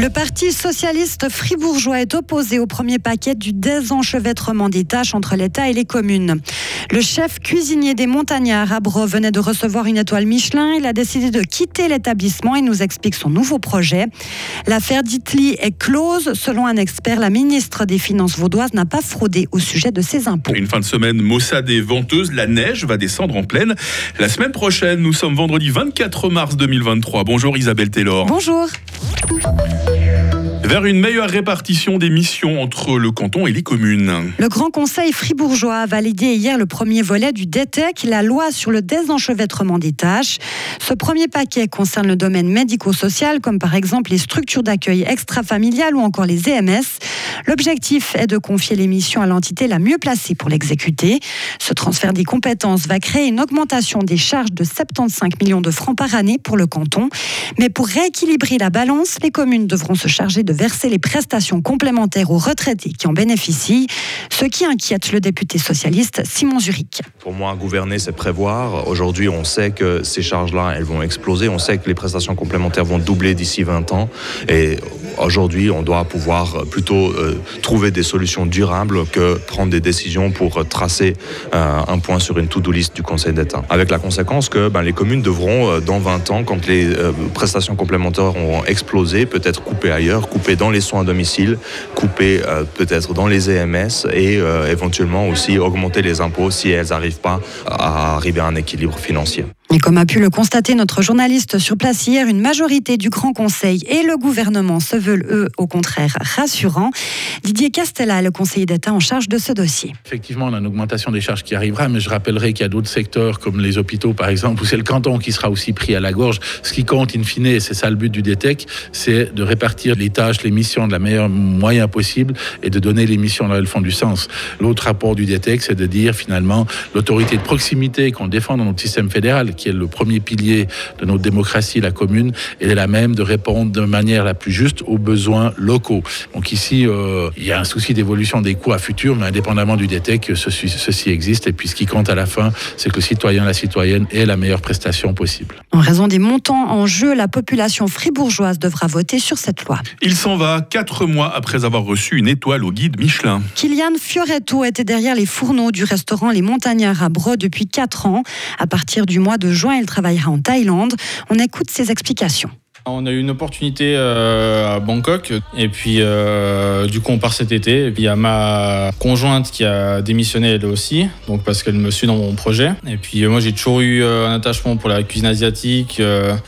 Le Parti socialiste fribourgeois est opposé au premier paquet du désenchevêtrement des tâches entre l'État et les communes. Le chef cuisinier des Montagnards à Bro venait de recevoir une étoile Michelin. Il a décidé de quitter l'établissement et nous explique son nouveau projet. L'affaire d'Itli est close. Selon un expert, la ministre des Finances vaudoise n'a pas fraudé au sujet de ses impôts. Une fin de semaine maussade et venteuse. La neige va descendre en pleine. La semaine prochaine, nous sommes vendredi 24 mars 2023. Bonjour Isabelle Taylor. Bonjour. Vers une meilleure répartition des missions entre le canton et les communes. Le Grand Conseil fribourgeois a validé hier le premier volet du DETEC, la loi sur le désenchevêtrement des tâches. Ce premier paquet concerne le domaine médico-social, comme par exemple les structures d'accueil extra-familiales ou encore les EMS. L'objectif est de confier les missions à l'entité la mieux placée pour l'exécuter. Ce transfert des compétences va créer une augmentation des charges de 75 millions de francs par année pour le canton. Mais pour rééquilibrer la balance, les communes devront se charger de verser les prestations complémentaires aux retraités qui en bénéficient, ce qui inquiète le député socialiste Simon Zurich. Pour moi, gouverner, c'est prévoir. Aujourd'hui, on sait que ces charges-là, elles vont exploser. On sait que les prestations complémentaires vont doubler d'ici 20 ans. Et aujourd'hui, on doit pouvoir plutôt euh, trouver des solutions durables que prendre des décisions pour tracer euh, un point sur une to-do list du Conseil d'État. Avec la conséquence que ben, les communes devront, euh, dans 20 ans, quand les prestations complémentaires auront explosé, peut-être couper ailleurs, couper dans les soins à domicile, couper euh, peut-être dans les EMS et euh, éventuellement aussi augmenter les impôts si elles n'arrivent pas à arriver à un équilibre financier. Et comme a pu le constater notre journaliste sur place hier, une majorité du Grand Conseil et le gouvernement se veulent, eux, au contraire, rassurants. Didier Castella, le conseiller d'État en charge de ce dossier. Effectivement, on a une augmentation des charges qui arrivera, mais je rappellerai qu'il y a d'autres secteurs, comme les hôpitaux par exemple, où c'est le canton qui sera aussi pris à la gorge. Ce qui compte, in fine, et c'est ça le but du DTEC, c'est de répartir les tâches, les missions de la meilleure moyen possible et de donner les missions là elles font du sens. L'autre rapport du DTEC, c'est de dire finalement l'autorité de proximité qu'on défend dans notre système fédéral, qui est le premier pilier de notre démocratie, la commune, elle est la même de répondre de manière la plus juste aux besoins locaux. Donc ici, euh, il y a un souci d'évolution des coûts à futur, mais indépendamment du DTEC, ceci, ceci existe. Et puis ce qui compte à la fin, c'est que le citoyen, la citoyenne ait la meilleure prestation possible. En raison des montants en jeu, la population fribourgeoise devra voter sur cette loi. Il s'en va quatre mois après avoir reçu une étoile au guide Michelin. Kylian Fioretto était derrière les fourneaux du restaurant Les Montagnards à Bro depuis 4 ans. À partir du mois de juin, il travaillera en Thaïlande. On écoute ses explications. On a eu une opportunité euh, à Bangkok et puis euh, du coup on part cet été. Et puis il y a ma conjointe qui a démissionné elle aussi, donc parce qu'elle me suit dans mon projet. Et puis euh, moi j'ai toujours eu un attachement pour la cuisine asiatique,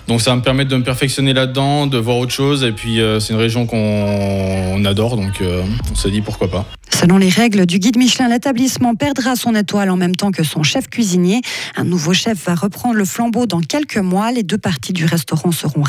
donc ça va me permettre de me perfectionner là-dedans, de voir autre chose. Et puis c'est une région qu'on on adore, donc on s'est dit pourquoi pas. Selon les règles du guide Michelin, l'établissement perdra son étoile en même temps que son chef cuisinier. Un nouveau chef va reprendre le flambeau dans quelques mois. Les deux parties du restaurant seront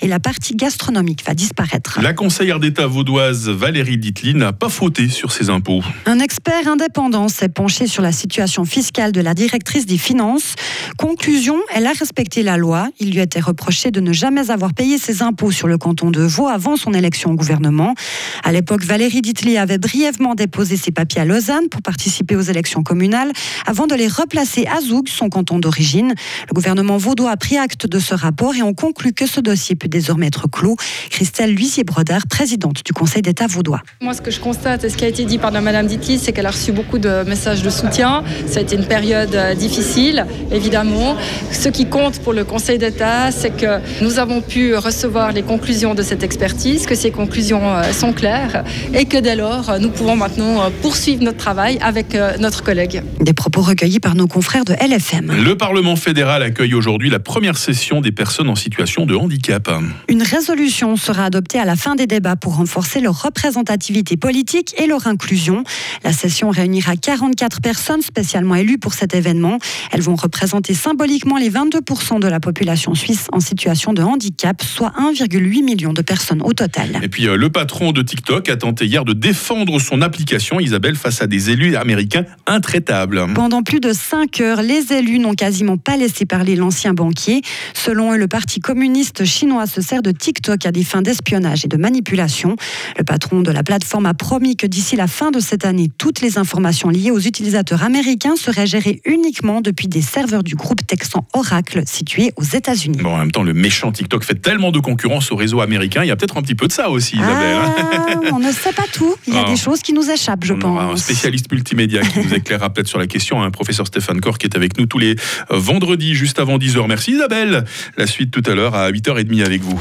et la partie gastronomique va disparaître. La conseillère d'État vaudoise Valérie Ditli n'a pas fauté sur ses impôts. Un expert indépendant s'est penché sur la situation fiscale de la directrice des finances. Conclusion, elle a respecté la loi. Il lui a été reproché de ne jamais avoir payé ses impôts sur le canton de Vaud avant son élection au gouvernement. À l'époque, Valérie Ditli avait brièvement déposé ses papiers à Lausanne pour participer aux élections communales avant de les replacer à Zoug, son canton d'origine. Le gouvernement vaudois a pris acte de ce rapport et on conclut que ce dossier peut désormais être clos. Christelle Luisier-Brodard, présidente du Conseil d'État vaudois. Moi, ce que je constate et ce qui a été dit par Madame Ditli, c'est qu'elle a reçu beaucoup de messages de soutien. Ça a été une période euh, difficile, évidemment. Ce qui compte pour le Conseil d'État, c'est que nous avons pu recevoir les conclusions de cette expertise, que ces conclusions euh, sont claires et que dès lors, nous pouvons maintenant euh, poursuivre notre travail avec notre collègue. Des propos recueillis par nos confrères de LFM. Le Parlement fédéral accueille aujourd'hui la première session des personnes en situation de handicap. Une résolution sera adoptée à la fin des débats pour renforcer leur représentativité politique et leur inclusion. La session réunira 44 personnes spécialement élues pour cet événement. Elles vont représenter symboliquement les 22% de la population suisse en situation de handicap, soit 1,8 million de personnes au total. Et puis euh, le patron de TikTok a tenté hier de défendre son application, Isabelle, face à des élus américains intraitables. Pendant plus de cinq heures, les élus n'ont quasiment pas laissé parler l'ancien banquier. Selon eux, le Parti communiste chinois se sert de TikTok à des fins d'espionnage et de manipulation. Le patron de la plateforme a promis que d'ici la fin de cette année, toutes les informations liées aux utilisateurs américains seraient gérées uniquement depuis des serveurs du groupe texan Oracle situé aux États-Unis. Bon, en même temps, le méchant TikTok fait tellement de concurrence au réseau américain, il y a peut-être un petit peu de ça aussi, Isabelle. Ah, on ne sait pas tout. Il y a Ah. des choses qui nous échappent, je On aura un pense. spécialiste multimédia qui nous éclairera peut-être sur la question, un professeur Stéphane Corr qui est avec nous tous les vendredis juste avant 10h. Merci Isabelle. La suite tout à l'heure à 8h30 avec vous.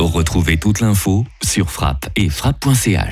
Retrouvez toute l'info sur frappe et frappe.ch.